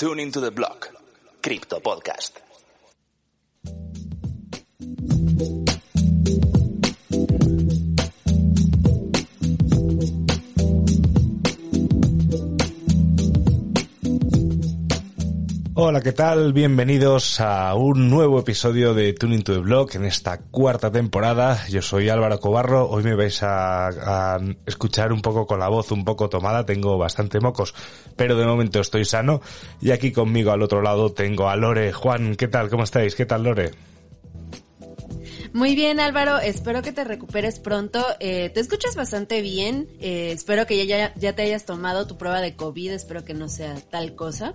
Tune into the block. Crypto Podcast. Hola, ¿qué tal? Bienvenidos a un nuevo episodio de Tuning to the Block en esta cuarta temporada. Yo soy Álvaro Cobarro. Hoy me vais a, escuchar un poco con la voz un poco tomada. Tengo bastante mocos, pero de momento estoy sano. Y aquí conmigo al otro lado tengo a Lore. Juan, ¿qué tal? ¿Cómo estáis? ¿Qué tal, Lore? Muy bien, Álvaro. Espero que te recuperes pronto. Eh, te escuchas bastante bien. Eh, espero que ya, ya te hayas tomado tu prueba de COVID. Espero que no sea tal cosa.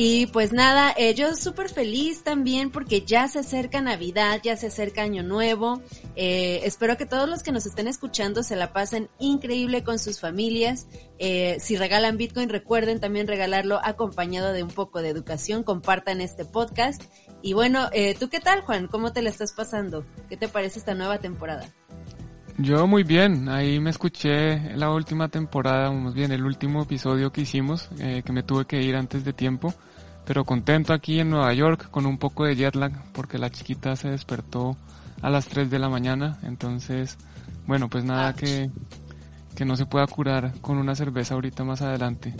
Y pues nada, eh, yo súper feliz también porque ya se acerca Navidad, ya se acerca Año Nuevo. Eh, espero que todos los que nos estén escuchando se la pasen increíble con sus familias. Eh, si regalan Bitcoin, recuerden también regalarlo acompañado de un poco de educación. Compartan este podcast. Y bueno, eh, ¿tú qué tal, Juan? ¿Cómo te la estás pasando? ¿Qué te parece esta nueva temporada? Yo muy bien, ahí me escuché la última temporada, más bien el último episodio que hicimos, eh, que me tuve que ir antes de tiempo, pero contento aquí en Nueva York con un poco de jet lag porque la chiquita se despertó a las 3 de la mañana, entonces, bueno, pues nada que, que no se pueda curar con una cerveza ahorita más adelante.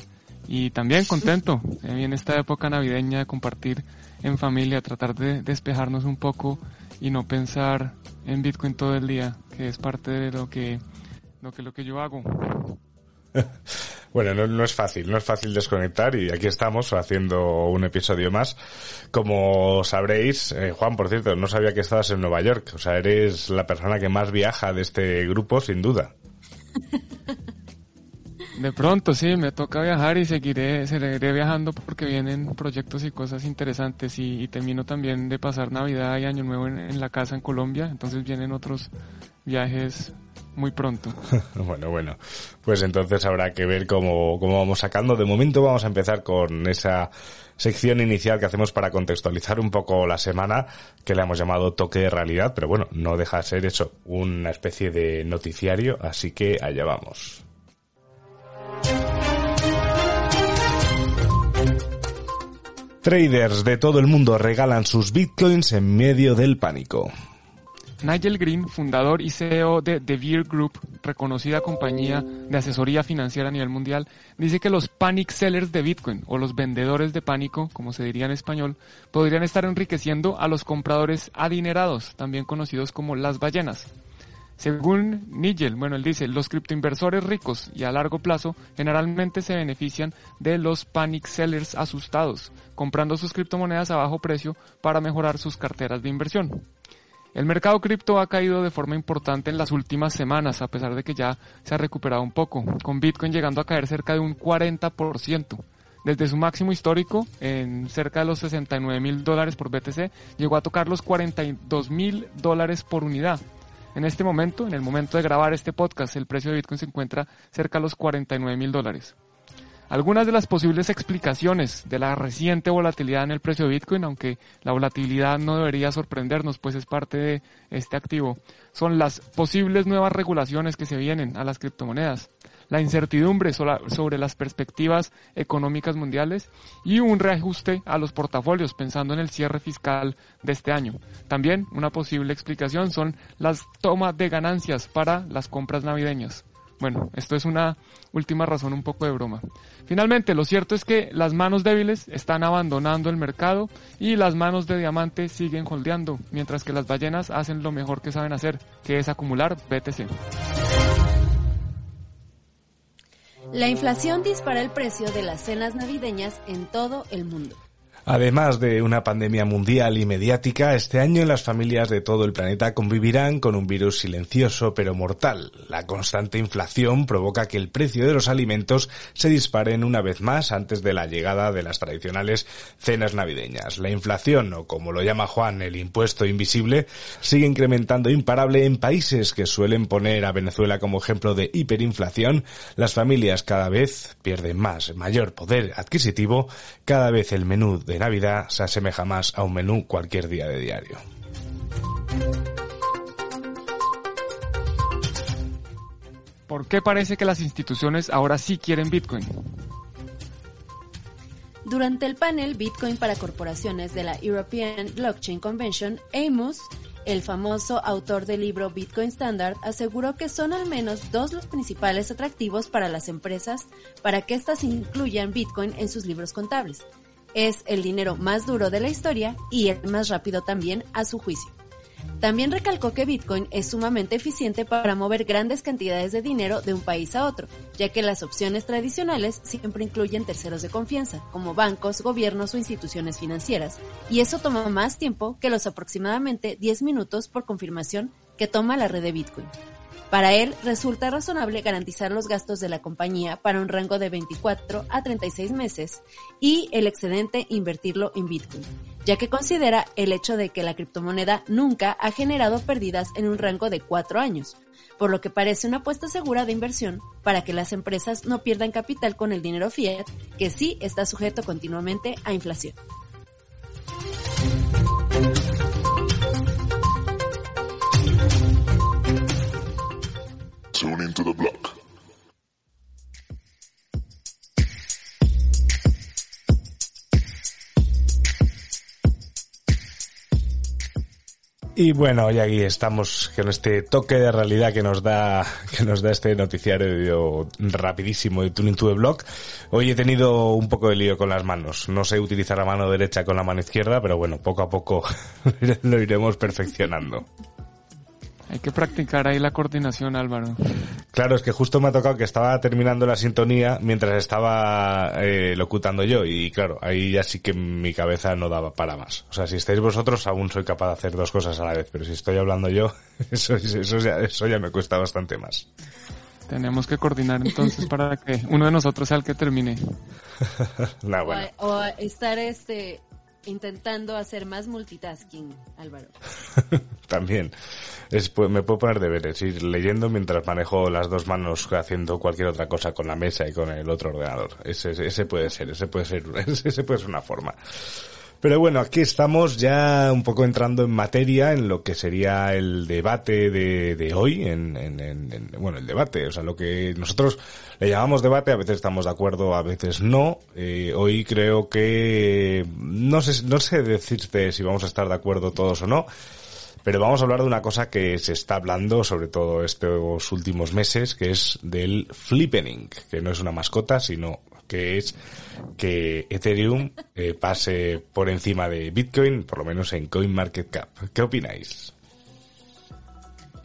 Y también contento eh, en esta época navideña de compartir en familia, tratar de despejarnos un poco y no pensar en Bitcoin todo el día, que es parte de lo que lo que, lo que yo hago. Bueno, no, no, es fácil, no es fácil desconectar y aquí estamos haciendo un episodio más. Como sabréis, eh, Juan, por cierto, no sabía que estabas en Nueva York, o sea, eres la persona que más viaja de este grupo, sin duda. De pronto, sí, me toca viajar y seguiré, seguiré viajando porque vienen proyectos y cosas interesantes y, termino también de pasar Navidad y Año Nuevo en, en, la casa en Colombia, entonces vienen otros viajes muy pronto. bueno, bueno, pues entonces habrá que ver cómo, cómo vamos sacando. De momento vamos a empezar con esa sección inicial que hacemos para contextualizar un poco la semana, que le hemos llamado toque de realidad, pero bueno, no deja de ser eso, una especie de noticiario, así que allá vamos. Traders de todo el mundo regalan sus bitcoins en medio del pánico. Nigel Green, fundador y CEO de The Beer Group, reconocida compañía de asesoría financiera a nivel mundial, dice que los panic sellers de Bitcoin, o los vendedores de pánico, como se diría en español, podrían estar enriqueciendo a los compradores adinerados, también conocidos como las ballenas. Según Nigel, bueno, él dice, los criptoinversores ricos y a largo plazo generalmente se benefician de los panic sellers asustados, comprando sus criptomonedas a bajo precio para mejorar sus carteras de inversión. El mercado cripto ha caído de forma importante en las últimas semanas, a pesar de que ya se ha recuperado un poco, con Bitcoin llegando a caer cerca de un 40%. Desde su máximo histórico, en cerca de los 69 mil dólares por BTC, llegó a tocar los 42 mil dólares por unidad. En este momento, en el momento de grabar este podcast, el precio de Bitcoin se encuentra cerca de los 49 mil dólares. Algunas de las posibles explicaciones de la reciente volatilidad en el precio de Bitcoin, aunque la volatilidad no debería sorprendernos, pues es parte de este activo, son las posibles nuevas regulaciones que se vienen a las criptomonedas, la incertidumbre sobre las perspectivas económicas mundiales y un reajuste a los portafolios pensando en el cierre fiscal de este año. También una posible explicación son las tomas de ganancias para las compras navideñas. Bueno, esto es una última razón un poco de broma. Finalmente, lo cierto es que las manos débiles están abandonando el mercado y las manos de diamante siguen holdeando, mientras que las ballenas hacen lo mejor que saben hacer, que es acumular BTC. La inflación dispara el precio de las cenas navideñas en todo el mundo. Además de una pandemia mundial y mediática, este año las familias de todo el planeta convivirán con un virus silencioso pero mortal. La constante inflación provoca que el precio de los alimentos se disparen una vez más antes de la llegada de las tradicionales cenas navideñas. La inflación, o como lo llama Juan, el impuesto invisible, sigue incrementando imparable en países que suelen poner a Venezuela como ejemplo de hiperinflación. Las familias cada vez pierden más, mayor poder adquisitivo, cada vez el menú de Navidad se asemeja más a un menú cualquier día de diario. ¿Por qué parece que las instituciones ahora sí quieren Bitcoin? Durante el panel Bitcoin para corporaciones de la European Blockchain Convention, Amos, el famoso autor del libro Bitcoin Standard, aseguró que son al menos dos los principales atractivos para las empresas para que éstas incluyan Bitcoin en sus libros contables. Es el dinero más duro de la historia y el más rápido también a su juicio. También recalcó que Bitcoin es sumamente eficiente para mover grandes cantidades de dinero de un país a otro, ya que las opciones tradicionales siempre incluyen terceros de confianza, como bancos, gobiernos o instituciones financieras, y eso toma más tiempo que los aproximadamente 10 minutos por confirmación que toma la red de Bitcoin. Para él, resulta razonable garantizar los gastos de la compañía para un rango de 24 a 36 meses y el excedente invertirlo en Bitcoin, ya que considera el hecho de que la criptomoneda nunca ha generado pérdidas en un rango de 4 años, por lo que parece una apuesta segura de inversión para que las empresas no pierdan capital con el dinero fiat, que sí está sujeto continuamente a inflación. Tune into the block. Y bueno, y aquí estamos con este toque de realidad que nos da, que nos da este noticiario rapidísimo de Tuning to the Block. Hoy he tenido un poco de lío con las manos. No sé utilizar la mano derecha con la mano izquierda, pero bueno, poco a poco lo iremos perfeccionando. Hay que practicar ahí la coordinación, Álvaro. Claro, es que justo me ha tocado que estaba terminando la sintonía mientras estaba eh, locutando yo y claro, ahí ya sí que mi cabeza no daba para más. O sea, si estáis vosotros aún soy capaz de hacer dos cosas a la vez, pero si estoy hablando yo, eso, eso, ya, eso ya me cuesta bastante más. Tenemos que coordinar entonces para que uno de nosotros sea el que termine. nah, bueno. o, o estar este intentando hacer más multitasking, Álvaro. También. Es, pues, me puedo poner deberes, ir leyendo mientras manejo las dos manos haciendo cualquier otra cosa con la mesa y con el otro ordenador. Ese, ese puede ser, ese puede ser, ese puede ser una forma. Pero bueno, aquí estamos ya un poco entrando en materia en lo que sería el debate de, de hoy, en, en, en, bueno, el debate, o sea, lo que nosotros le llamamos debate, a veces estamos de acuerdo, a veces no. Eh, hoy creo que no sé, no sé decirte si vamos a estar de acuerdo todos o no, pero vamos a hablar de una cosa que se está hablando, sobre todo estos últimos meses, que es del flippening, que no es una mascota, sino que es que Ethereum eh, pase por encima de Bitcoin, por lo menos en CoinMarketCap. ¿Qué opináis?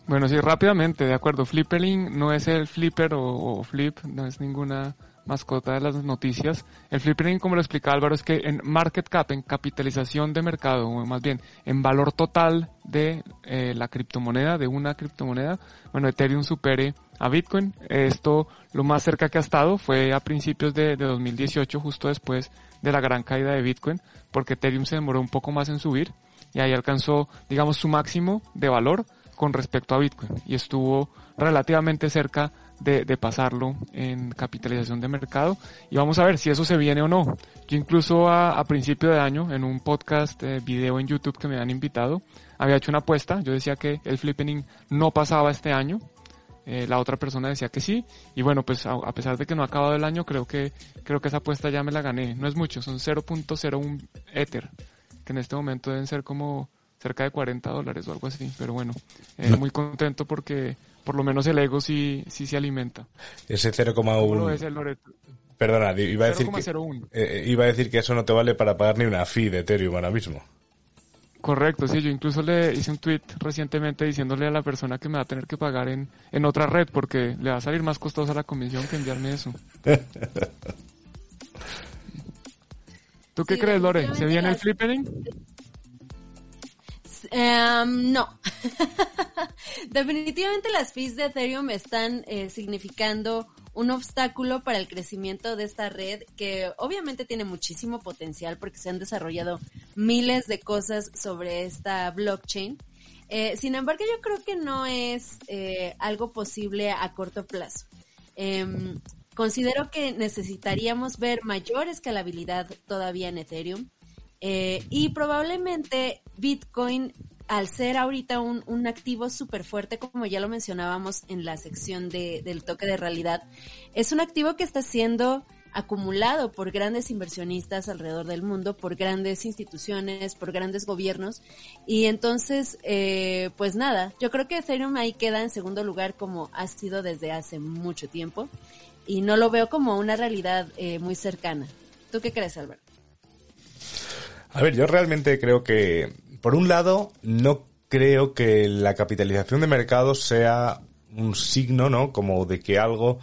Bueno, sí, rápidamente, de acuerdo. Flipperling no es el flipper o, flip, no es ninguna mascota de las noticias. El flippering, como lo explica Álvaro, es que en market cap, en capitalización de mercado, o más bien en valor total de eh, la criptomoneda, de una criptomoneda, bueno, Ethereum supere a Bitcoin. Esto lo más cerca que ha estado fue a principios de, de 2018, justo después de la gran caída de Bitcoin, porque Ethereum se demoró un poco más en subir y ahí alcanzó, digamos, su máximo de valor con respecto a Bitcoin y estuvo relativamente cerca de, de, pasarlo en capitalización de mercado y vamos a ver si eso se viene o no. Yo incluso a, principio de año en un podcast eh, video en YouTube que me han invitado había hecho una apuesta, yo decía que el flippening no pasaba este año, eh, la otra persona decía que sí y bueno pues a, a, pesar de que no ha acabado el año creo que creo que esa apuesta ya me la gané, no es mucho, son 0.01 Ether que en este momento deben ser como cerca de 40 dólares o algo así, pero bueno, eh, muy contento porque por lo menos el ego sí, sí se alimenta. Ese 0,1... Perdona, iba a, decir que, eh, iba a decir que eso no te vale para pagar ni una fee de Ethereum ahora mismo. Correcto, sí, yo incluso le hice un tweet recientemente diciéndole a la persona que me va a tener que pagar en, en otra red porque le va a salir más costosa la comisión que enviarme eso. ¿Tú qué sí, crees, Lore? ¿Se viene el flippering? Um, no. Definitivamente las fees de Ethereum están eh, significando un obstáculo para el crecimiento de esta red que obviamente tiene muchísimo potencial porque se han desarrollado miles de cosas sobre esta blockchain. Eh, sin embargo, yo creo que no es eh, algo posible a corto plazo. Eh, considero que necesitaríamos ver mayor escalabilidad todavía en Ethereum. Eh, y probablemente Bitcoin, al ser ahorita un, un activo súper fuerte, como ya lo mencionábamos en la sección de, del toque de realidad, es un activo que está siendo acumulado por grandes inversionistas alrededor del mundo, por grandes instituciones, por grandes gobiernos. Y entonces, eh, pues nada, yo creo que Ethereum ahí queda en segundo lugar como ha sido desde hace mucho tiempo y no lo veo como una realidad eh, muy cercana. ¿Tú qué crees, Álvaro? A ver, yo realmente creo que, por un lado, no creo que la capitalización de mercado sea un signo, ¿no? Como de que algo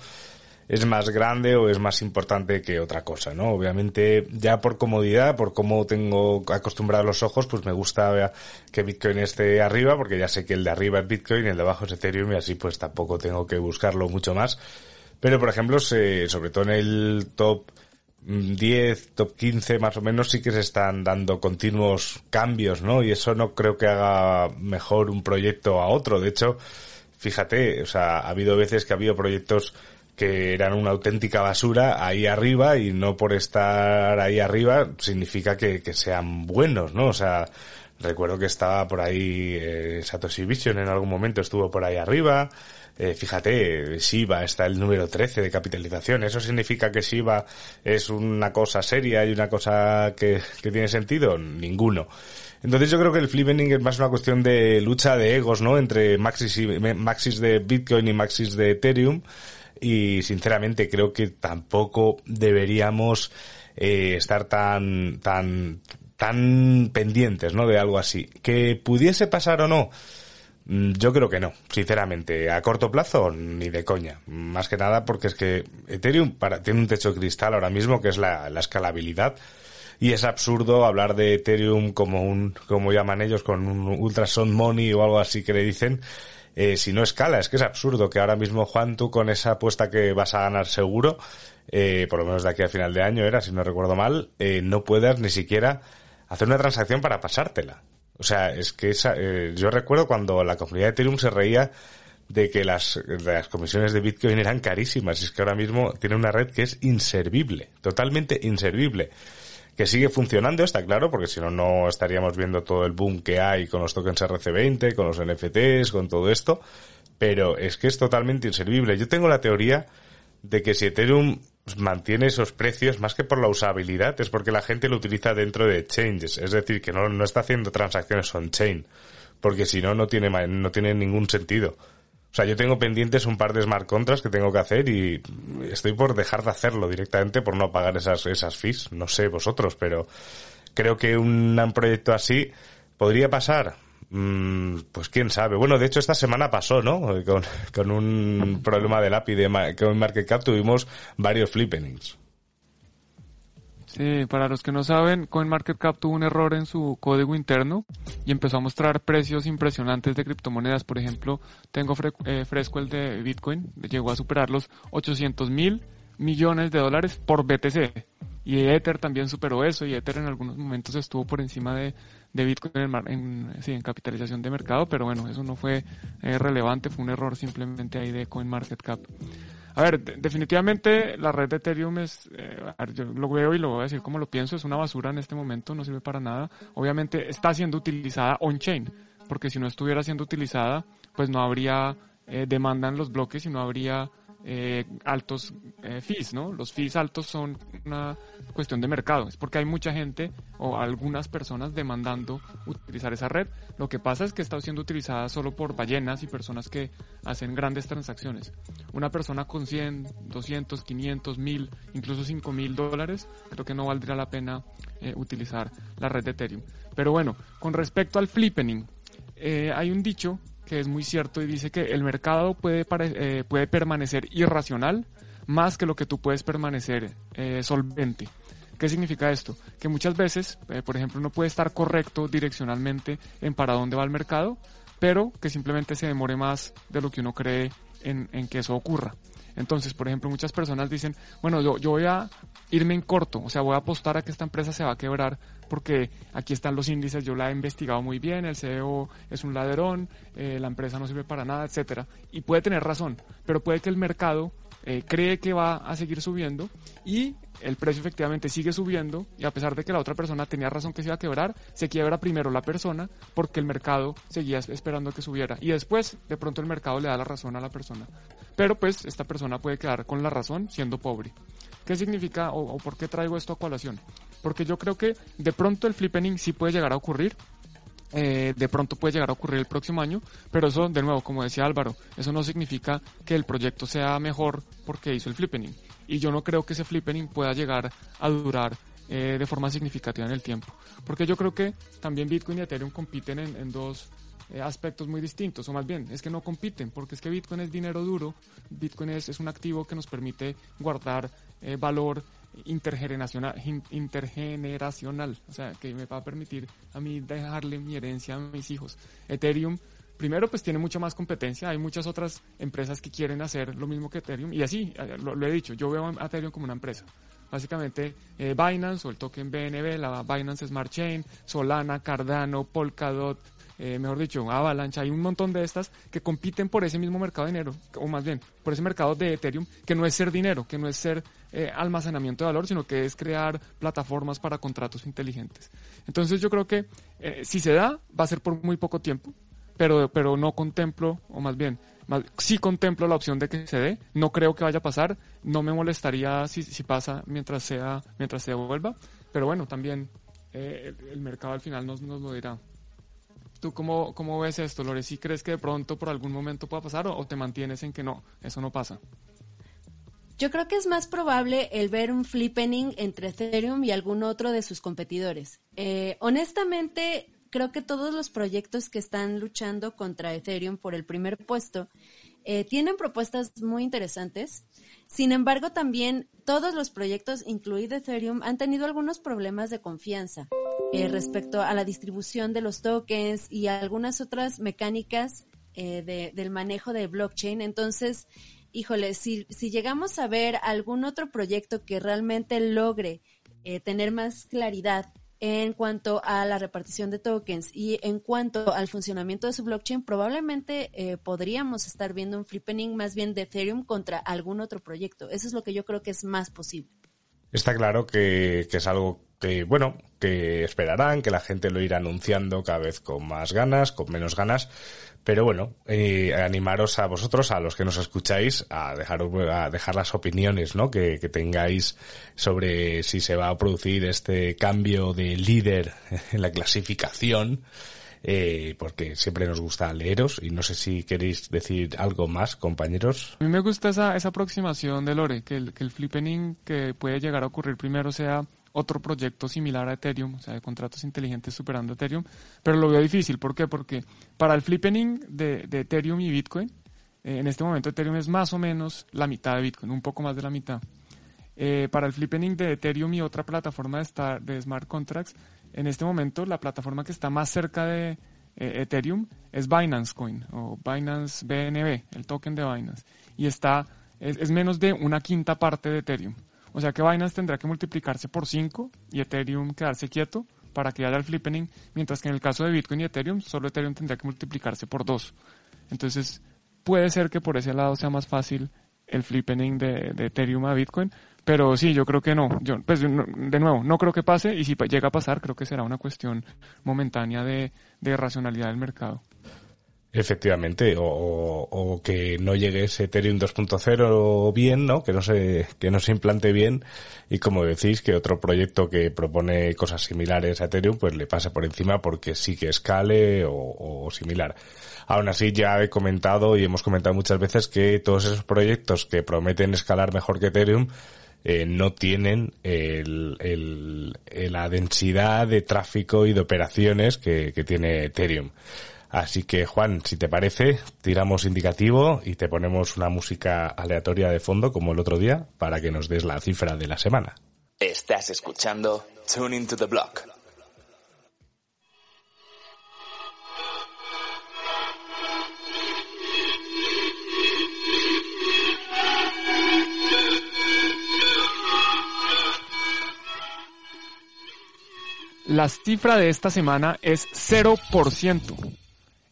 es más grande o es más importante que otra cosa, ¿no? Obviamente, ya por comodidad, por cómo tengo acostumbrado los ojos, pues me gusta que Bitcoin esté arriba, porque ya sé que el de arriba es Bitcoin el de abajo es Ethereum y así pues tampoco tengo que buscarlo mucho más. Pero, por ejemplo, sobre todo en el top 10, top 15 más o menos sí que se están dando continuos cambios, ¿no? Y eso no creo que haga mejor un proyecto a otro. De hecho, fíjate, o sea, ha habido veces que ha habido proyectos que eran una auténtica basura ahí arriba y no por estar ahí arriba significa que, sean buenos, ¿no? O sea, recuerdo que estaba por ahí eh, Satoshi Vision en algún momento estuvo por ahí arriba. Eh, fíjate, Shiba está el número 13 de capitalización. ¿Eso significa que Shiba es una cosa seria y una cosa que, que tiene sentido? Ninguno. Entonces yo creo que el flipping es más una cuestión de lucha de egos, ¿no? Entre maxis, y, maxis de Bitcoin y maxis de Ethereum y sinceramente creo que tampoco deberíamos eh, estar tan tan tan pendientes no de algo así que pudiese pasar o no yo creo que no, sinceramente. A corto plazo, ni de coña. Más que nada porque es que Ethereum para, tiene un techo cristal ahora mismo que es la, la escalabilidad. Y es absurdo hablar de Ethereum como un, como llaman ellos, con un ultrasound money o algo así que le dicen, eh, si no escala. Es que es absurdo que ahora mismo, Juan, tú con esa apuesta que vas a ganar seguro, eh, por lo menos de aquí a final de año era, si no recuerdo mal, eh, no puedas ni siquiera hacer una transacción para pasártela. O sea, es que esa, eh, yo recuerdo cuando la comunidad de Ethereum se reía de que las, las comisiones de Bitcoin eran carísimas. Es que ahora mismo tiene una red que es inservible, totalmente inservible que sigue funcionando, está claro, porque si no, no estaríamos viendo todo el boom que hay con los tokens RC20, con los NFTs, con todo esto, pero es que es totalmente inservible. Yo tengo la teoría de que si Ethereum mantiene esos precios, más que por la usabilidad, es porque la gente lo utiliza dentro de exchanges, es decir, que no, no está haciendo transacciones on-chain, porque si no, no tiene, no tiene ningún sentido. O sea, yo tengo pendientes un par de smart contracts que tengo que hacer y estoy por dejar de hacerlo directamente por no pagar esas, esas fees. No sé vosotros, pero creo que un, proyecto así podría pasar. Mm, pues quién sabe. Bueno, de hecho esta semana pasó, ¿no? Con, con un problema del API de con Market Cap tuvimos varios flippenings. Sí, para los que no saben, CoinMarketCap tuvo un error en su código interno y empezó a mostrar precios impresionantes de criptomonedas. Por ejemplo, tengo eh, fresco el de Bitcoin, llegó a superar los 800 mil millones de dólares por BTC. Y Ether también superó eso y Ether en algunos momentos estuvo por encima de, Bitcoin en, sí, en capitalización de mercado, pero bueno, eso no fue eh, relevante, fue un error simplemente ahí de CoinMarketCap. A ver, definitivamente la red de Ethereum es, eh, yo lo veo y lo voy a decir como lo pienso, es una basura en este momento, no sirve para nada. Obviamente está siendo utilizada on-chain, porque si no estuviera siendo utilizada, pues no habría eh, demanda en los bloques y no habría eh, altos eh, fees, ¿no? Los fees altos son una cuestión de mercado, es porque hay mucha gente o algunas personas demandando utilizar esa red. Lo que pasa es que está siendo utilizada solo por ballenas y personas que hacen grandes transacciones. Una persona con 100, 200, 500, 1000, incluso 5000 dólares, creo que no valdría la pena eh, utilizar la red de Ethereum. Pero bueno, con respecto al flippening, eh, hay un dicho que es muy cierto y dice que el mercado puede, eh, puede permanecer irracional más que lo que tú puedes permanecer eh, solvente. ¿Qué significa esto? Que muchas veces, eh, por ejemplo, no puede estar correcto direccionalmente en para dónde va el mercado, pero que simplemente se demore más de lo que uno cree en, en que eso ocurra. Entonces, por ejemplo, muchas personas dicen, bueno, yo, voy a irme en corto, o sea, voy a apostar a que esta empresa se va a quebrar porque aquí están los índices, yo la he investigado muy bien, el CEO es un ladrón, eh, la empresa no sirve para nada, etcétera. Y puede tener razón, pero puede que el mercado eh, cree que va a seguir subiendo y el precio efectivamente sigue subiendo y a pesar de que la otra persona tenía razón que se iba a quebrar, se quiebra primero la persona porque el mercado seguía esperando que subiera y después de pronto el mercado le da la razón a la persona. Pero pues esta persona puede quedar con la razón siendo pobre. ¿Qué significa o, o por qué traigo esto a colación? Porque yo creo que de pronto el flippening sí puede llegar a ocurrir, eh, de pronto puede llegar a ocurrir el próximo año, pero eso, de nuevo, como decía Álvaro, eso no significa que el proyecto sea mejor porque hizo el flippening. Y yo no creo que ese flippening pueda llegar a durar eh, de forma significativa en el tiempo. Porque yo creo que también Bitcoin y Ethereum compiten en, en dos eh, aspectos muy distintos, o más bien, es que no compiten, porque es que Bitcoin es dinero duro, Bitcoin es, es un activo que nos permite guardar eh, valor intergeneracional, in- intergeneracional, o sea, que me va a permitir a mí dejarle mi herencia a mis hijos. Ethereum, primero, pues tiene mucha más competencia, hay muchas otras empresas que quieren hacer lo mismo que Ethereum, y así, eh, lo, lo he dicho, yo veo a Ethereum como una empresa. Básicamente, eh, Binance o el token BNB, la Binance Smart Chain, Solana, Cardano, Polkadot, eh, mejor dicho, Avalanche, hay un montón de estas que compiten por ese mismo mercado de dinero, o más bien, por ese mercado de Ethereum, que no es ser dinero, que no es ser eh, almacenamiento de valor, sino que es crear plataformas para contratos inteligentes. Entonces yo creo que eh, si se da, va a ser por muy poco tiempo, pero, pero no contemplo, o más bien, sí contemplo la opción de que se dé, no creo que vaya a pasar, no me molestaría si, pasa mientras sea, mientras se devuelva, pero bueno, también eh, el, mercado al final nos, nos lo dirá. ¿Tú cómo, cómo ves esto, Lore? ¿Sí crees que de pronto por algún momento pueda pasar o, o te mantienes en que no, eso no pasa? Yo creo que es más probable el ver un flippening entre Ethereum y algún otro de sus competidores. Eh, honestamente, creo que todos los proyectos que están luchando contra Ethereum por el primer puesto eh, tienen propuestas muy interesantes. Sin embargo, también todos los proyectos, incluido Ethereum, han tenido algunos problemas de confianza eh, respecto a la distribución de los tokens y algunas otras mecánicas eh, de- del manejo de blockchain. Entonces, híjole, si, si llegamos a ver algún otro proyecto que realmente logre eh, tener más claridad en cuanto a la repartición de tokens y en cuanto al funcionamiento de su blockchain, probablemente eh, podríamos estar viendo un flippening más bien de Ethereum contra algún otro proyecto. Eso es lo que yo creo que es más posible. Está claro que, que es algo que, bueno, que esperarán, que la gente lo irá anunciando cada vez con más ganas, con menos ganas. Pero bueno, eh, animaros a vosotros, a los que nos escucháis, a dejar, a dejar las opiniones, ¿no? Que, que tengáis sobre si se va a producir este cambio de líder en la clasificación. Eh, porque siempre nos gusta leeros y no sé si queréis decir algo más, compañeros. A mí me gusta esa, esa aproximación de Lore, que el, que el flippening que puede llegar a ocurrir primero sea otro proyecto similar a Ethereum, o sea, de contratos inteligentes superando Ethereum, pero lo veo difícil. ¿Por qué? Porque para el flippening de, Ethereum y Bitcoin, eh, en este momento Ethereum es más o menos la mitad de Bitcoin, un poco más de la mitad. Eh, para el flippening de Ethereum y otra plataforma de, esta- de smart contracts, en este momento la plataforma que está más cerca de eh, Ethereum es Binance Coin o Binance BNB, el token de Binance, y está es, es menos de una quinta parte de Ethereum. O sea que Binance tendrá que multiplicarse por 5 y Ethereum quedarse quieto para que haya el flippening, mientras que en el caso de Bitcoin y Ethereum, solo Ethereum tendría que multiplicarse por 2. Entonces, puede ser que por ese lado sea más fácil el flippening de, Ethereum a Bitcoin, pero sí, yo creo que no. Yo, pues, de nuevo, no creo que pase y si llega a pasar, creo que será una cuestión momentánea de racionalidad del mercado. Efectivamente, o, o- que no llegue ese Ethereum 2.0 bien, ¿no? Que no se, que no se implante bien y como decís, que otro proyecto que propone cosas similares a Ethereum, pues le pase por encima porque sí que escale o, o similar. Aún así, ya he comentado y hemos comentado muchas veces que todos esos proyectos que prometen escalar mejor que Ethereum, eh, no tienen el- el- la densidad de tráfico y de operaciones que, que tiene Ethereum. Así que Juan, si te parece, tiramos indicativo y te ponemos una música aleatoria de fondo como el otro día para que nos des la cifra de la semana. Estás escuchando Tune into the Block. La cifra de esta semana es 0%.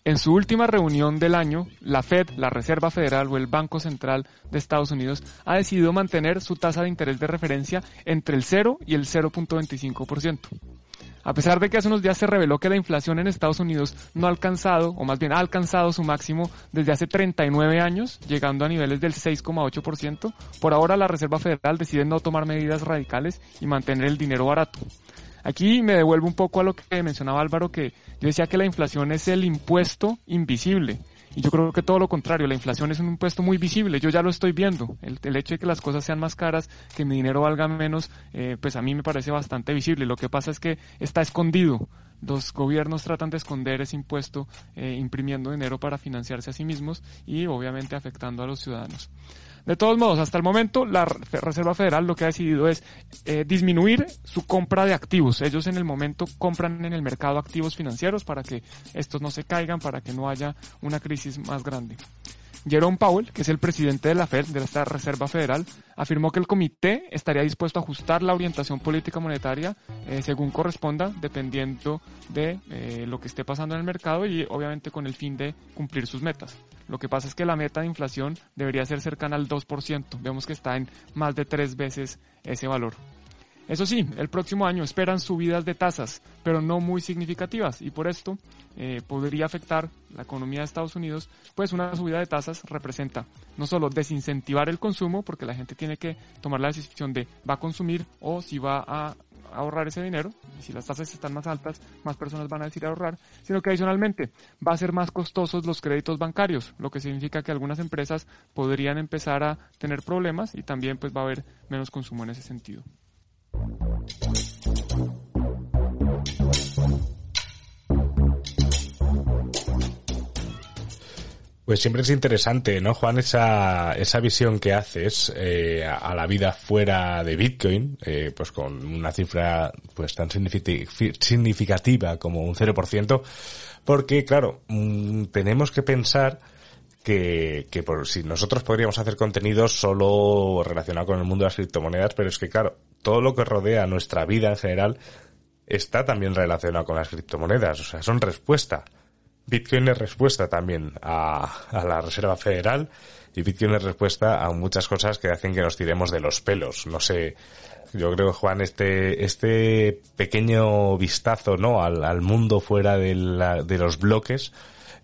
En su última reunión del año, la Fed, la Reserva Federal o el Banco Central de Estados Unidos ha decidido mantener su tasa de interés de referencia entre el 0 y el 0.25%. A pesar de que hace unos días se reveló que la inflación en Estados Unidos no ha alcanzado, o más bien ha alcanzado su máximo desde hace 39 años, llegando a niveles del 6,8%, por ahora la Reserva Federal decide no tomar medidas radicales y mantener el dinero barato. Aquí me devuelvo un poco a lo que mencionaba Álvaro, que yo decía que la inflación es el impuesto invisible. Y yo creo que todo lo contrario, la inflación es un impuesto muy visible, yo ya lo estoy viendo. El, hecho de que las cosas sean más caras, que mi dinero valga menos, eh, pues a mí me parece bastante visible. Lo que pasa es que está escondido. Los gobiernos tratan de esconder ese impuesto eh, imprimiendo dinero para financiarse a sí mismos y obviamente afectando a los ciudadanos. De todos modos, hasta el momento la Reserva Federal lo que ha decidido es eh, disminuir su compra de activos. Ellos en el momento compran en el mercado activos financieros para que estos no se caigan, para que no haya una crisis más grande. Jerome Powell, que es el presidente de la Fed, de esta Reserva Federal, afirmó que el comité estaría dispuesto a ajustar la orientación política monetaria eh, según corresponda, dependiendo de eh, lo que esté pasando en el mercado y obviamente con el fin de cumplir sus metas. Lo que pasa es que la meta de inflación debería ser cercana al 2%. Vemos que está en más de tres veces ese valor. Eso sí, el próximo año esperan subidas de tasas, pero no muy significativas, y por esto eh, podría afectar la economía de Estados Unidos, pues una subida de tasas representa no solo desincentivar el consumo, porque la gente tiene que tomar la decisión de va a consumir o si va a ahorrar ese dinero, y si las tasas están más altas, más personas van a decir ahorrar, sino que adicionalmente va a ser más costosos los créditos bancarios, lo que significa que algunas empresas podrían empezar a tener problemas y también pues va a haber menos consumo en ese sentido. Pues siempre es interesante, ¿no, Juan? Esa, esa visión que haces eh, a la vida fuera de Bitcoin, eh, pues con una cifra pues tan significativa como un 0%, porque, claro, mm, tenemos que pensar que, que por, si nosotros podríamos hacer contenidos solo relacionado con el mundo de las criptomonedas, pero es que, claro, todo lo que rodea nuestra vida en general está también relacionado con las criptomonedas, o sea, son respuesta. Bitcoin es respuesta también a, la Reserva Federal y Bitcoin es respuesta a muchas cosas que hacen que nos tiremos de los pelos. No sé, yo creo, Juan, este, este pequeño vistazo, ¿no? Al, mundo fuera de, de los bloques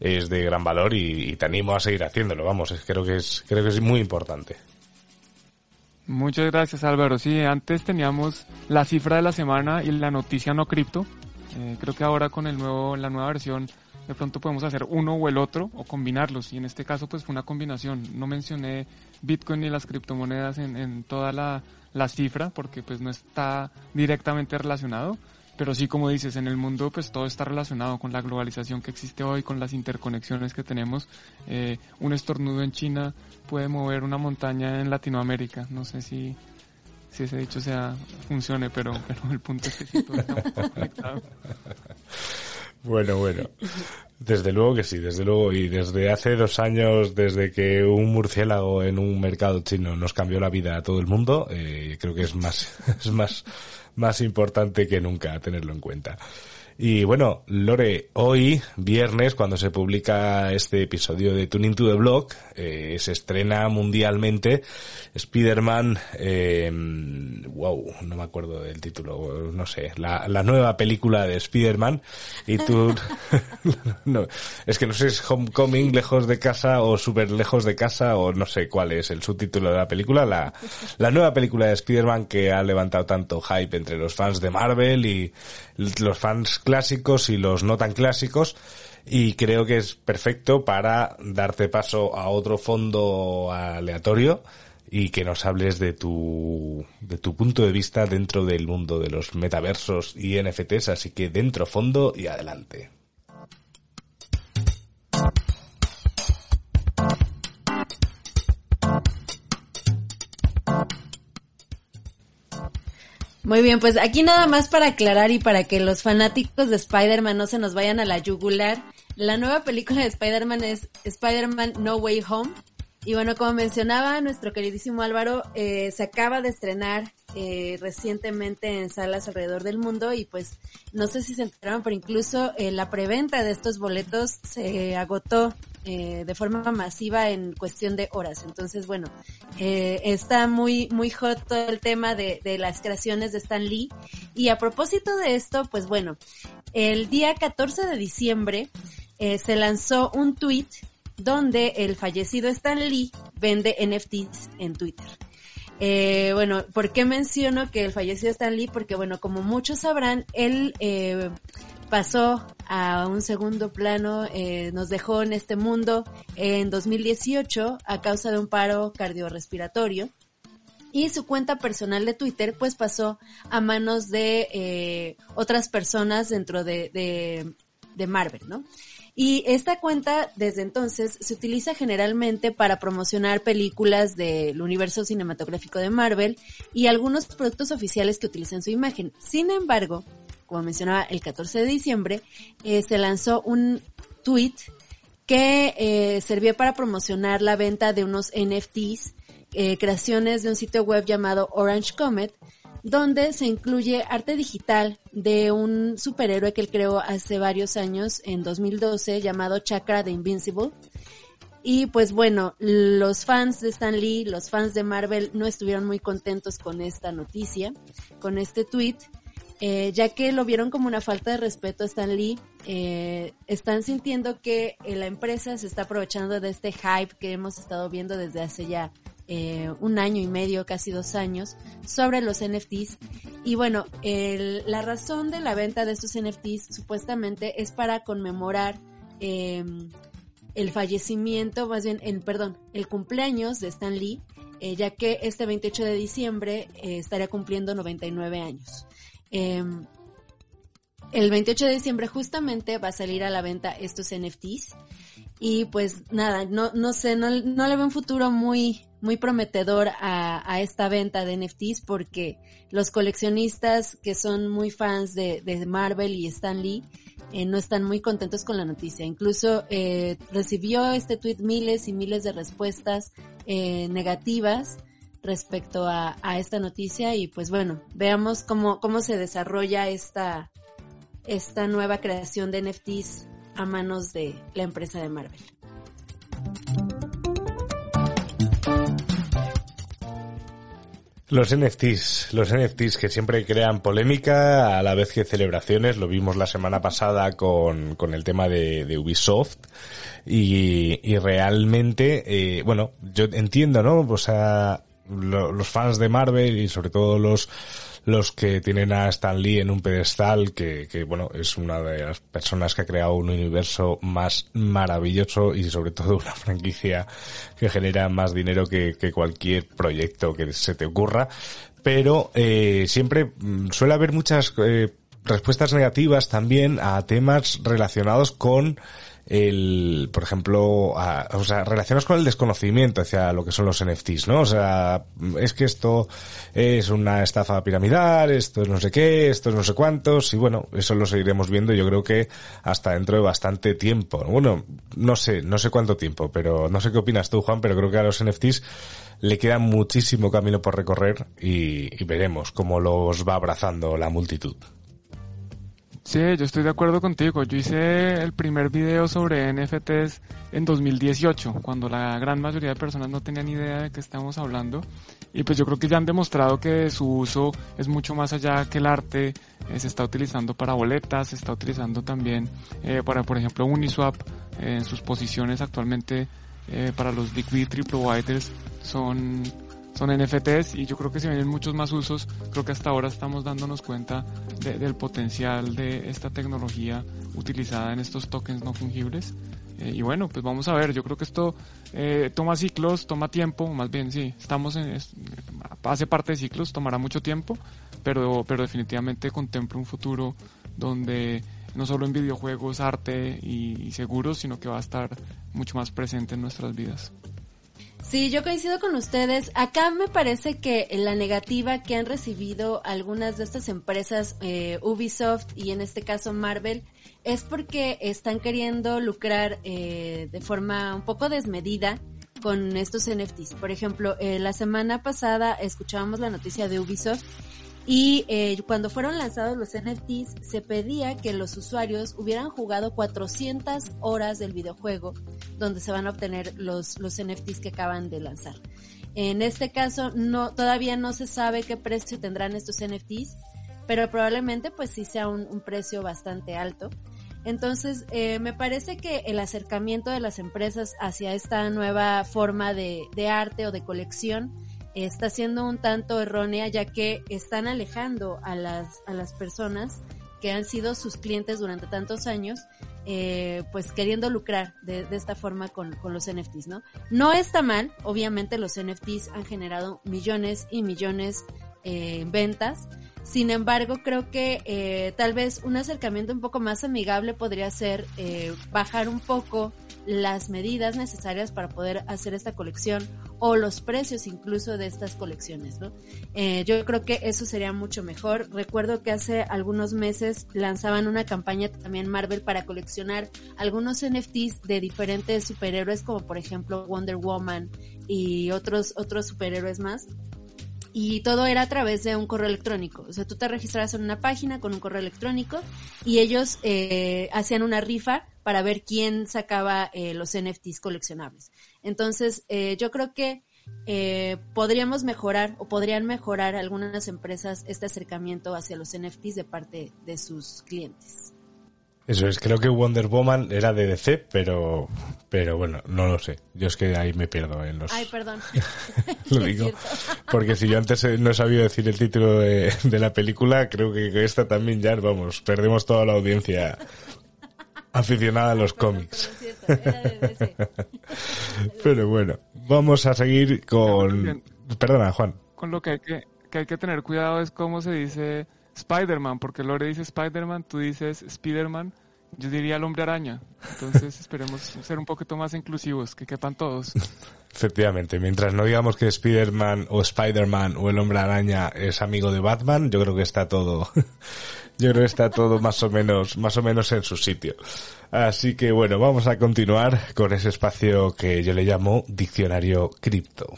es de gran valor y, y, te animo a seguir haciéndolo. Vamos, creo que es, creo que es muy importante. Muchas gracias Álvaro. Sí, antes teníamos la cifra de la semana y la noticia no cripto. Eh, creo que ahora con el nuevo, la nueva versión de pronto podemos hacer uno o el otro o combinarlos. Y en este caso pues fue una combinación. No mencioné Bitcoin ni las criptomonedas en, en toda la, la cifra porque pues no está directamente relacionado pero sí, como dices, en el mundo pues todo está relacionado con la globalización que existe hoy, con las interconexiones que tenemos. Eh, un estornudo en China puede mover una montaña en Latinoamérica. No sé si, si ese dicho sea funcione, pero, pero el punto es que conectado. Bueno, bueno. Desde luego que sí, desde luego. Y desde hace dos años, desde que un murciélago en un mercado chino nos cambió la vida a todo el mundo, eh, creo que es más, es más, más importante que nunca tenerlo en cuenta. Y bueno, Lore, hoy, viernes, cuando se publica este episodio de Tuning to the Block, eh, se estrena mundialmente Spider-Man, eh, wow, no me acuerdo del título, no sé, la, la nueva película de Spider-Man, y tú, no, es que no sé si es Homecoming, lejos de casa, o super lejos de casa, o no sé cuál es el subtítulo de la película, la, la nueva película de Spider-Man que ha levantado tanto hype entre los fans de Marvel y los fans clásicos y los no tan clásicos y creo que es perfecto para darte paso a otro fondo aleatorio y que nos hables de tu, de tu punto de vista dentro del mundo de los metaversos y NFTs, así que dentro fondo y adelante. Muy bien, pues aquí nada más para aclarar y para que los fanáticos de Spider-Man no se nos vayan a la yugular. La nueva película de Spider-Man es Spider-Man No Way Home. Y bueno, como mencionaba nuestro queridísimo Álvaro, eh, se acaba de estrenar eh, recientemente en salas alrededor del mundo y pues no sé si se enteraron, pero incluso eh, la preventa de estos boletos se agotó eh, de forma masiva en cuestión de horas. Entonces, bueno, eh, está muy, muy hot todo el tema de, de las creaciones de Stan Lee. Y a propósito de esto, pues bueno, el día 14 de diciembre eh, se lanzó un tweet donde el fallecido Stan Lee vende NFTs en Twitter. Eh, bueno, ¿por qué menciono que el fallecido Stan Lee? Porque bueno, como muchos sabrán, él eh, pasó a un segundo plano, eh, nos dejó en este mundo en 2018 a causa de un paro cardiorrespiratorio y su cuenta personal de Twitter pues pasó a manos de eh, otras personas dentro de, de, de Marvel, ¿no? Y esta cuenta desde entonces se utiliza generalmente para promocionar películas del universo cinematográfico de Marvel y algunos productos oficiales que utilizan su imagen. Sin embargo, como mencionaba, el 14 de diciembre eh, se lanzó un tweet que eh, servía para promocionar la venta de unos NFTs, eh, creaciones de un sitio web llamado Orange Comet, donde se incluye arte digital de un superhéroe que él creó hace varios años, en 2012, llamado Chakra the Invincible. Y pues bueno, los fans de Stan Lee, los fans de Marvel no estuvieron muy contentos con esta noticia, con este tweet, eh, ya que lo vieron como una falta de respeto a Stan Lee. Eh, están sintiendo que eh, la empresa se está aprovechando de este hype que hemos estado viendo desde hace ya eh, un año y medio, casi dos años, sobre los NFTs. Y bueno, el, la razón de la venta de estos NFTs supuestamente es para conmemorar eh, el fallecimiento, más bien, el, perdón, el cumpleaños de Stan Lee, eh, ya que este 28 de diciembre estaría cumpliendo 99 años. Eh, el 28 de diciembre justamente va a salir a la venta estos NFTs y pues nada, no, no sé, no, no le veo un futuro muy, muy prometedor a, a, esta venta de NFTs porque los coleccionistas que son muy fans de, de Marvel y Stan Lee eh, no están muy contentos con la noticia. Incluso eh, recibió este tweet miles y miles de respuestas eh, negativas respecto a, esta noticia y pues bueno, veamos cómo, cómo se desarrolla esta, esta nueva creación de NFTs a manos de la empresa de Marvel. Los NFTs, los NFTs que siempre crean polémica a la vez que celebraciones, lo vimos la semana pasada con, con el tema de, de Ubisoft y, y realmente, eh, bueno, yo entiendo, ¿no? O sea, lo, los fans de Marvel y sobre todo los los que tienen a Stan Lee en un pedestal que, que, bueno, es una de las personas que ha creado un universo más maravilloso y sobre todo una franquicia que genera más dinero que, que cualquier proyecto que se te ocurra. Pero eh, siempre suele haber muchas eh, respuestas negativas también a temas relacionados con el, por ejemplo, a, o sea, relacionados con el desconocimiento hacia lo que son los NFTs, ¿no? O sea, es que esto es una estafa piramidal, esto es no sé qué, esto es no sé cuántos, y bueno, eso lo seguiremos viendo yo creo que hasta dentro de bastante tiempo. Bueno, no sé, no sé cuánto tiempo, pero no sé qué opinas tú, Juan, pero creo que a los NFTs le queda muchísimo camino por recorrer y, y veremos cómo los va abrazando la multitud. Sí, yo estoy de acuerdo contigo. Yo hice el primer video sobre NFTs en 2018, cuando la gran mayoría de personas no tenían idea de qué estamos hablando. Y pues yo creo que ya han demostrado que su uso es mucho más allá que el arte. Eh, se está utilizando para boletas, se está utilizando también eh, para, por ejemplo, Uniswap eh, en sus posiciones actualmente para los liquidity providers son son NFTs y yo creo que se vienen muchos más usos. Creo que hasta ahora estamos dándonos cuenta de, del potencial de esta tecnología utilizada en estos tokens no fungibles. Eh, y bueno, pues vamos a ver, yo creo que esto eh, toma ciclos, toma tiempo, más bien sí, estamos en, es, hace parte de ciclos, tomará mucho tiempo, pero, pero definitivamente contemplo un futuro donde no solo en videojuegos, arte y, y seguros, sino que va a estar mucho más presente en nuestras vidas. Sí, yo coincido con ustedes. Acá me parece que la negativa que han recibido algunas de estas empresas, eh, Ubisoft y en este caso Marvel, es porque están queriendo lucrar eh, de forma un poco desmedida con estos NFTs. Por ejemplo, eh, la semana pasada escuchábamos la noticia de Ubisoft y eh, cuando fueron lanzados los NFTs se pedía que los usuarios hubieran jugado 400 horas del videojuego donde se van a obtener los, los NFTs que acaban de lanzar. En este caso no, todavía no se sabe qué precio tendrán estos NFTs, pero probablemente pues sí sea un, un precio bastante alto. Entonces, eh, me parece que el acercamiento de las empresas hacia esta nueva forma de, de arte o de colección está siendo un tanto errónea ya que están alejando a las, a las personas que han sido sus clientes durante tantos años, eh, pues queriendo lucrar de, de esta forma con, con, los NFTs, ¿no? No está mal, obviamente los NFTs han generado millones y millones eh, en ventas, sin embargo, creo que eh, tal vez un acercamiento un poco más amigable podría ser eh, bajar un poco las medidas necesarias para poder hacer esta colección o los precios incluso de estas colecciones, ¿no? Eh, yo creo que eso sería mucho mejor. Recuerdo que hace algunos meses lanzaban una campaña también Marvel para coleccionar algunos NFTs de diferentes superhéroes como por ejemplo Wonder Woman y otros otros superhéroes más y todo era a través de un correo electrónico. O sea, tú te registrabas en una página con un correo electrónico y ellos eh, hacían una rifa para ver quién sacaba eh, los NFTs coleccionables. Entonces, eh, yo creo que eh, podríamos mejorar o podrían mejorar algunas empresas este acercamiento hacia los NFTs de parte de sus clientes. Eso es, creo que Wonder Woman era de DC, pero, pero bueno, no lo sé. Yo es que ahí me pierdo en los... Ay, perdón. lo digo. Porque si yo antes no he sabido decir el título de, de la película, creo que esta también ya, vamos, perdemos toda la audiencia aficionada a los cómics. Pero bueno, vamos a seguir con... Perdona, Juan. Con lo que hay que, que hay que tener cuidado es cómo se dice Spider-Man, porque Lore dice Spider-Man, tú dices Spider-Man, yo diría el hombre araña. Entonces esperemos ser un poquito más inclusivos, que quepan todos. Efectivamente, mientras no digamos que Spider-Man o Spider-Man o el hombre araña es amigo de Batman, yo creo que está todo, yo creo que está todo más o menos, más o menos en su sitio. Así que bueno, vamos a continuar con ese espacio que yo le llamo Diccionario Cripto.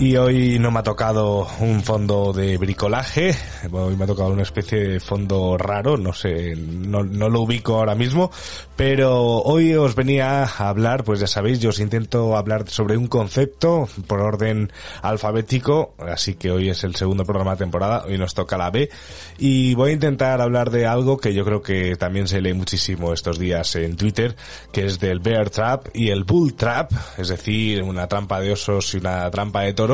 Y hoy no me ha tocado un fondo de bricolaje, hoy me ha tocado una especie de fondo raro, no sé, no, no, lo ubico ahora mismo, pero hoy os venía a hablar, pues ya sabéis, yo os intento hablar sobre un concepto por orden alfabético, así que hoy es el segundo programa de temporada, hoy nos toca la B, y voy a intentar hablar de algo que yo creo que también se lee muchísimo estos días en Twitter, que es del bear trap y el bull trap, es decir, una trampa de osos y una trampa de toros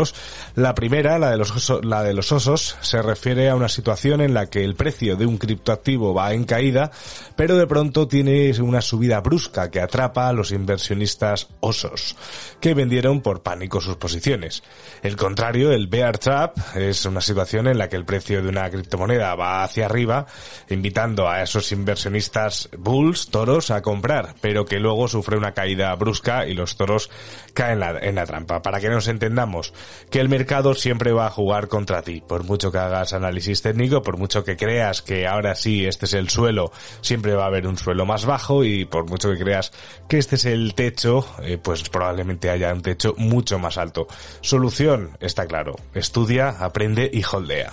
la primera, la de, los osos, la de los osos, se refiere a una situación en la que el precio de un criptoactivo va en caída, pero de pronto tiene una subida brusca que atrapa a los inversionistas osos, que vendieron por pánico sus posiciones. El contrario, el bear trap, es una situación en la que el precio de una criptomoneda va hacia arriba, invitando a esos inversionistas bulls, toros, a comprar, pero que luego sufre una caída brusca y los toros caen en la, en la trampa. Para que nos entendamos, que el mercado siempre va a jugar contra ti. Por mucho que hagas análisis técnico, por mucho que creas que ahora sí este es el suelo, siempre va a haber un suelo más bajo y por mucho que creas que este es el techo, eh, pues probablemente haya un techo mucho más alto. Solución, está claro. Estudia, aprende y holdea.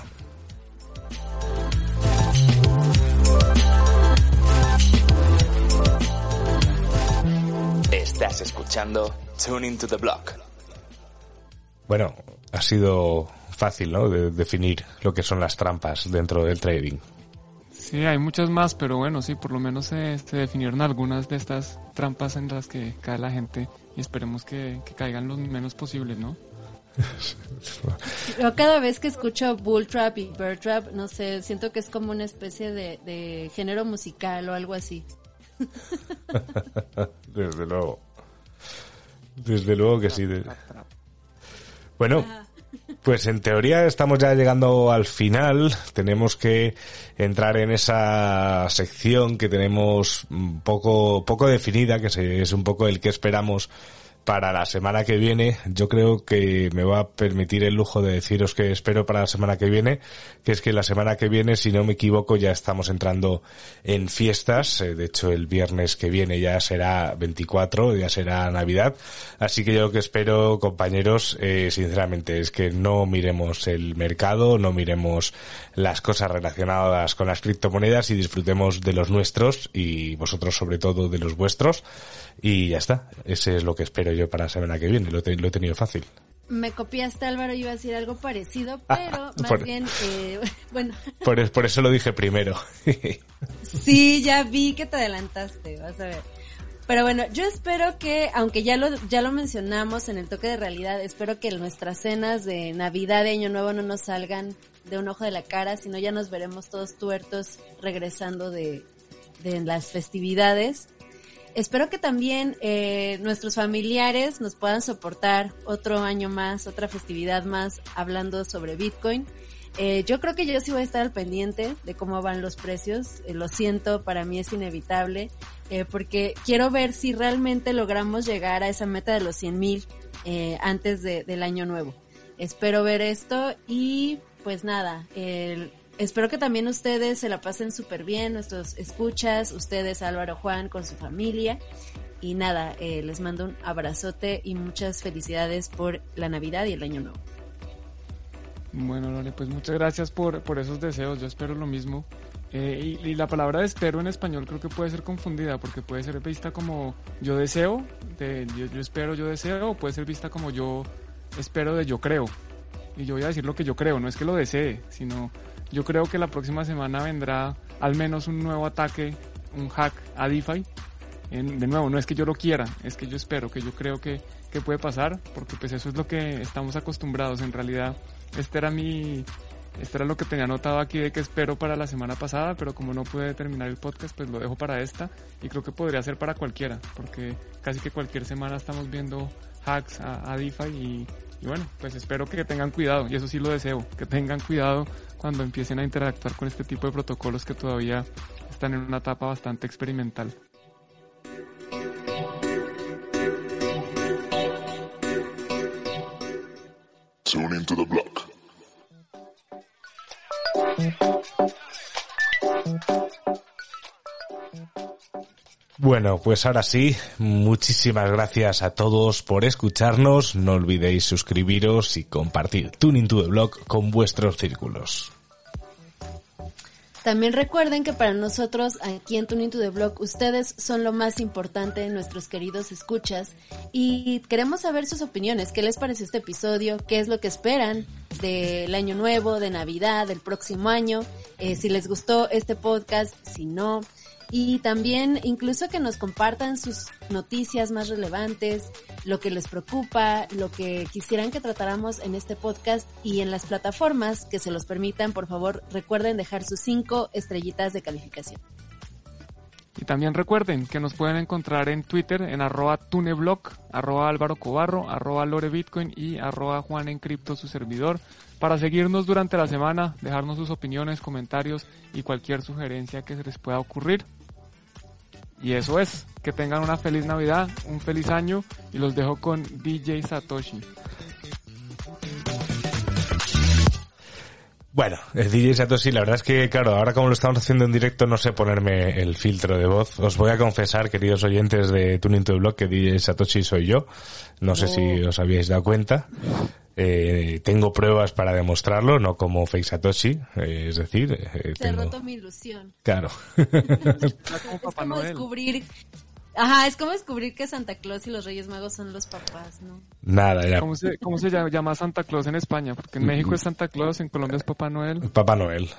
Estás escuchando Tuning to the Block. Bueno, ha sido fácil, ¿no? De definir lo que son las trampas dentro del trading. Sí, hay muchas más, pero bueno, sí, por lo menos se, se definieron algunas de estas trampas en las que cae la gente y esperemos que, que caigan lo menos posibles, ¿no? Yo cada vez que escucho Bull Trap y Bear Trap, no sé, siento que es como una especie de, de género musical o algo así. Desde luego. Desde luego que sí. Bueno, pues en teoría estamos ya llegando al final. Tenemos que entrar en esa sección que tenemos poco, poco definida, que es un poco el que esperamos para la semana que viene, yo creo que me va a permitir el lujo de deciros que espero para la semana que viene, que es que la semana que viene, si no me equivoco, ya estamos entrando en fiestas. Eh, de hecho, el viernes que viene ya será 24, ya será Navidad. Así que yo lo que espero, compañeros, eh, sinceramente, es que no miremos el mercado, no miremos las cosas relacionadas con las criptomonedas y disfrutemos de los nuestros y vosotros sobre todo de los vuestros. Y ya está. Ese es lo que espero yo para la semana que viene. Lo, lo he tenido fácil. Me copiaste, Álvaro, iba a decir algo parecido, pero más bien, eh, bueno. Por, por, eso lo dije primero. sí, ya vi que te adelantaste, vas a ver. Pero bueno, yo espero que, aunque ya lo, ya lo mencionamos en el toque de realidad, espero que nuestras cenas de Navidad, de Año Nuevo no nos salgan de un ojo de la cara, sino ya nos veremos todos tuertos regresando de, de las festividades. Espero que también eh, nuestros familiares nos puedan soportar otro año más, otra festividad más, hablando sobre Bitcoin. Eh, yo creo que yo sí voy a estar al pendiente de cómo van los precios. Eh, lo siento, para mí es inevitable, eh, porque quiero ver si realmente logramos llegar a esa meta de los 100 mil eh, antes de, del año nuevo. Espero ver esto y pues nada, el, espero que también ustedes se la pasen súper bien, nuestros escuchas, ustedes Álvaro Juan con su familia. Y nada, eh, les mando un abrazote y muchas felicidades por la Navidad y el Año Nuevo. Bueno, Lore, pues muchas gracias por, por esos deseos. Yo espero lo mismo. Eh, y, y, la palabra espero en español creo que puede ser confundida porque puede ser vista como yo deseo, de yo, yo espero, yo deseo, o puede ser vista como yo espero de yo creo. Y yo voy a decir lo que yo creo, no es que lo desee, sino yo creo que la próxima semana vendrá al menos un nuevo ataque, un hack a DeFi. En, de nuevo, no es que yo lo quiera, es que yo espero, que yo creo que, que puede pasar, porque pues eso es lo que estamos acostumbrados. En realidad, este era mi, este era lo que tenía anotado aquí de que espero para la semana pasada, pero como no pude terminar el podcast, pues lo dejo para esta y creo que podría ser para cualquiera, porque casi que cualquier semana estamos viendo hacks a, a DeFi y, y bueno, pues espero que tengan cuidado, y eso sí lo deseo, que tengan cuidado cuando empiecen a interactuar con este tipo de protocolos que todavía están en una etapa bastante experimental. Tune into the block. Bueno, pues ahora sí, muchísimas gracias a todos por escucharnos. No olvidéis suscribiros y compartir Tuning to the Blog con vuestros círculos. También recuerden que para nosotros aquí en Tuning to the Blog ustedes son lo más importante, nuestros queridos escuchas, y queremos saber sus opiniones. ¿Qué les parece este episodio? ¿Qué es lo que esperan del año nuevo, de Navidad, del próximo año? Eh, si les gustó este podcast, si no. Y también incluso que nos compartan sus noticias más relevantes, lo que les preocupa, lo que quisieran que tratáramos en este podcast y en las plataformas que se los permitan, por favor recuerden dejar sus cinco estrellitas de calificación. Y también recuerden que nos pueden encontrar en Twitter en arroba tuneblog, arroba álvaro cobarro, arroba lorebitcoin y arroba juan en cripto su servidor para seguirnos durante la semana, dejarnos sus opiniones, comentarios y cualquier sugerencia que se les pueda ocurrir. Y eso es, que tengan una feliz Navidad, un feliz año y los dejo con DJ Satoshi. Bueno, el DJ Satoshi, la verdad es que, claro, ahora como lo estamos haciendo en directo, no sé ponerme el filtro de voz. Os voy a confesar, queridos oyentes de Tuning to the Blog, que DJ Satoshi soy yo. No sé si os habíais dado cuenta. Eh, tengo pruebas para demostrarlo, no como Fake Satoshi, eh, es decir... Eh, Se tengo... ha roto mi ilusión. Claro. es como descubrir... Ajá, es como descubrir que Santa Claus y los Reyes Magos son los papás, ¿no? Nada, ya. ¿Cómo se, cómo se llama Santa Claus en España? Porque en México es Santa Claus, en Colombia es Papá Noel. Papá Noel.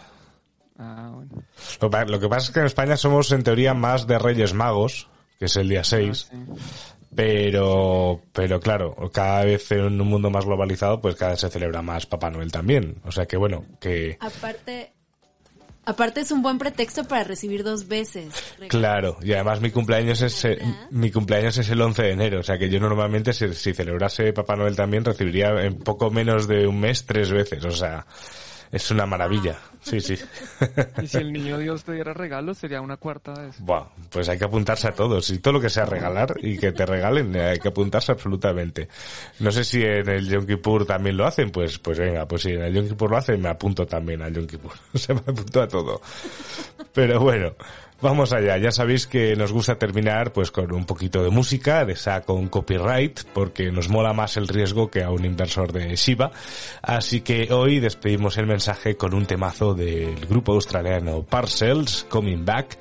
Ah, bueno. Lo, lo, que pasa es que en España somos en teoría más de Reyes Magos, que es el día 6. Ah, sí. Pero, pero claro, cada vez en un mundo más globalizado, pues cada vez se celebra más Papá Noel también. O sea que bueno, que... Aparte, aparte es un buen pretexto para recibir dos veces. Claro, y además mi cumpleaños es, eh, mi cumpleaños es el 11 de enero. O sea que yo normalmente si, si celebrase Papá Noel también recibiría en poco menos de un mes tres veces. O sea, Es una maravilla, sí, sí. Y si el niño Dios te diera regalos, sería una cuarta vez. Buah, pues hay que apuntarse a todos. Y todo lo que sea regalar y que te regalen, eh, hay que apuntarse absolutamente. No sé si en el Yom Kippur también lo hacen, pues, pues venga, pues si en el Yom Kippur lo hacen, me apunto también al Yom Kippur. Se me apuntó a todo. Pero bueno. Vamos allá, ya sabéis que nos gusta terminar pues con un poquito de música, de esa con copyright, porque nos mola más el riesgo que a un inversor de Shiba. Así que hoy despedimos el mensaje con un temazo del grupo australiano Parcels, Coming Back,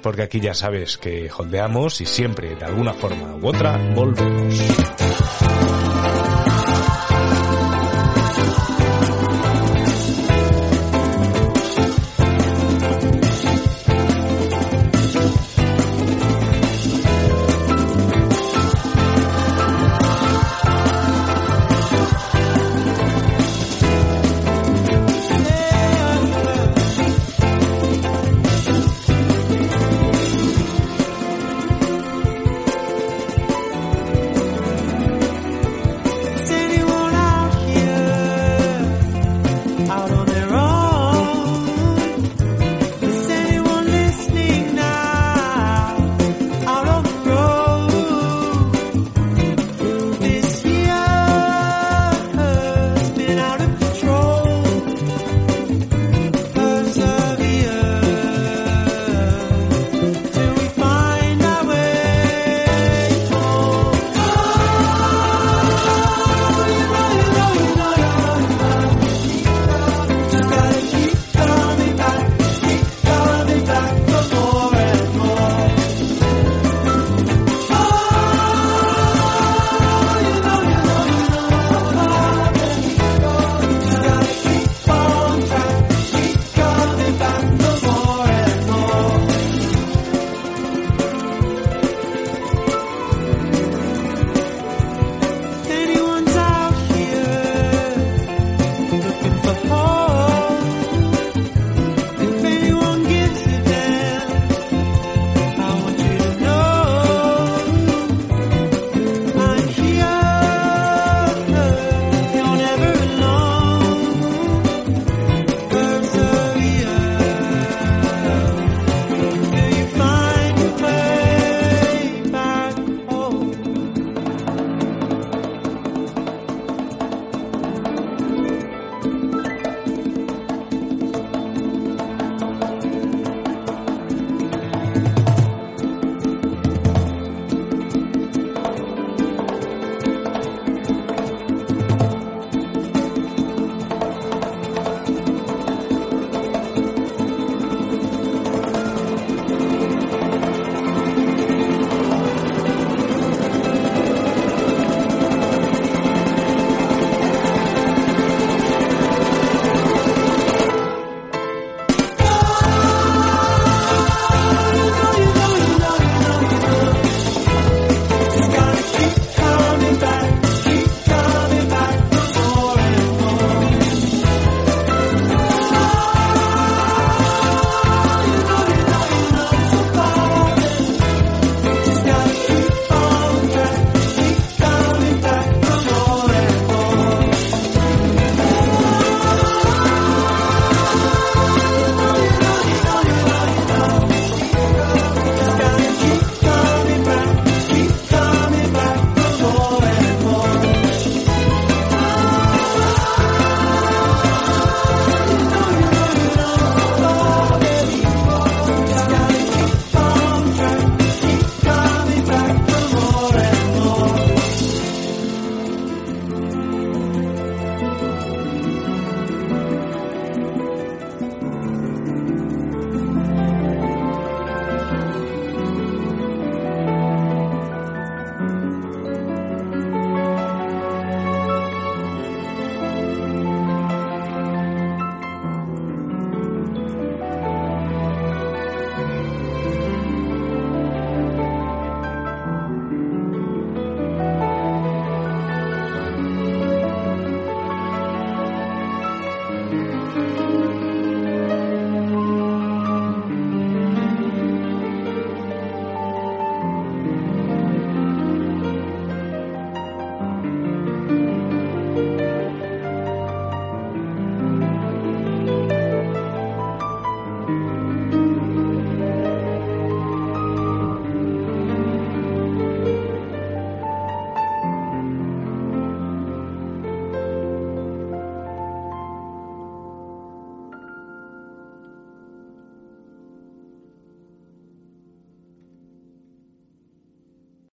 porque aquí ya sabes que holdeamos y siempre de alguna forma u otra volvemos.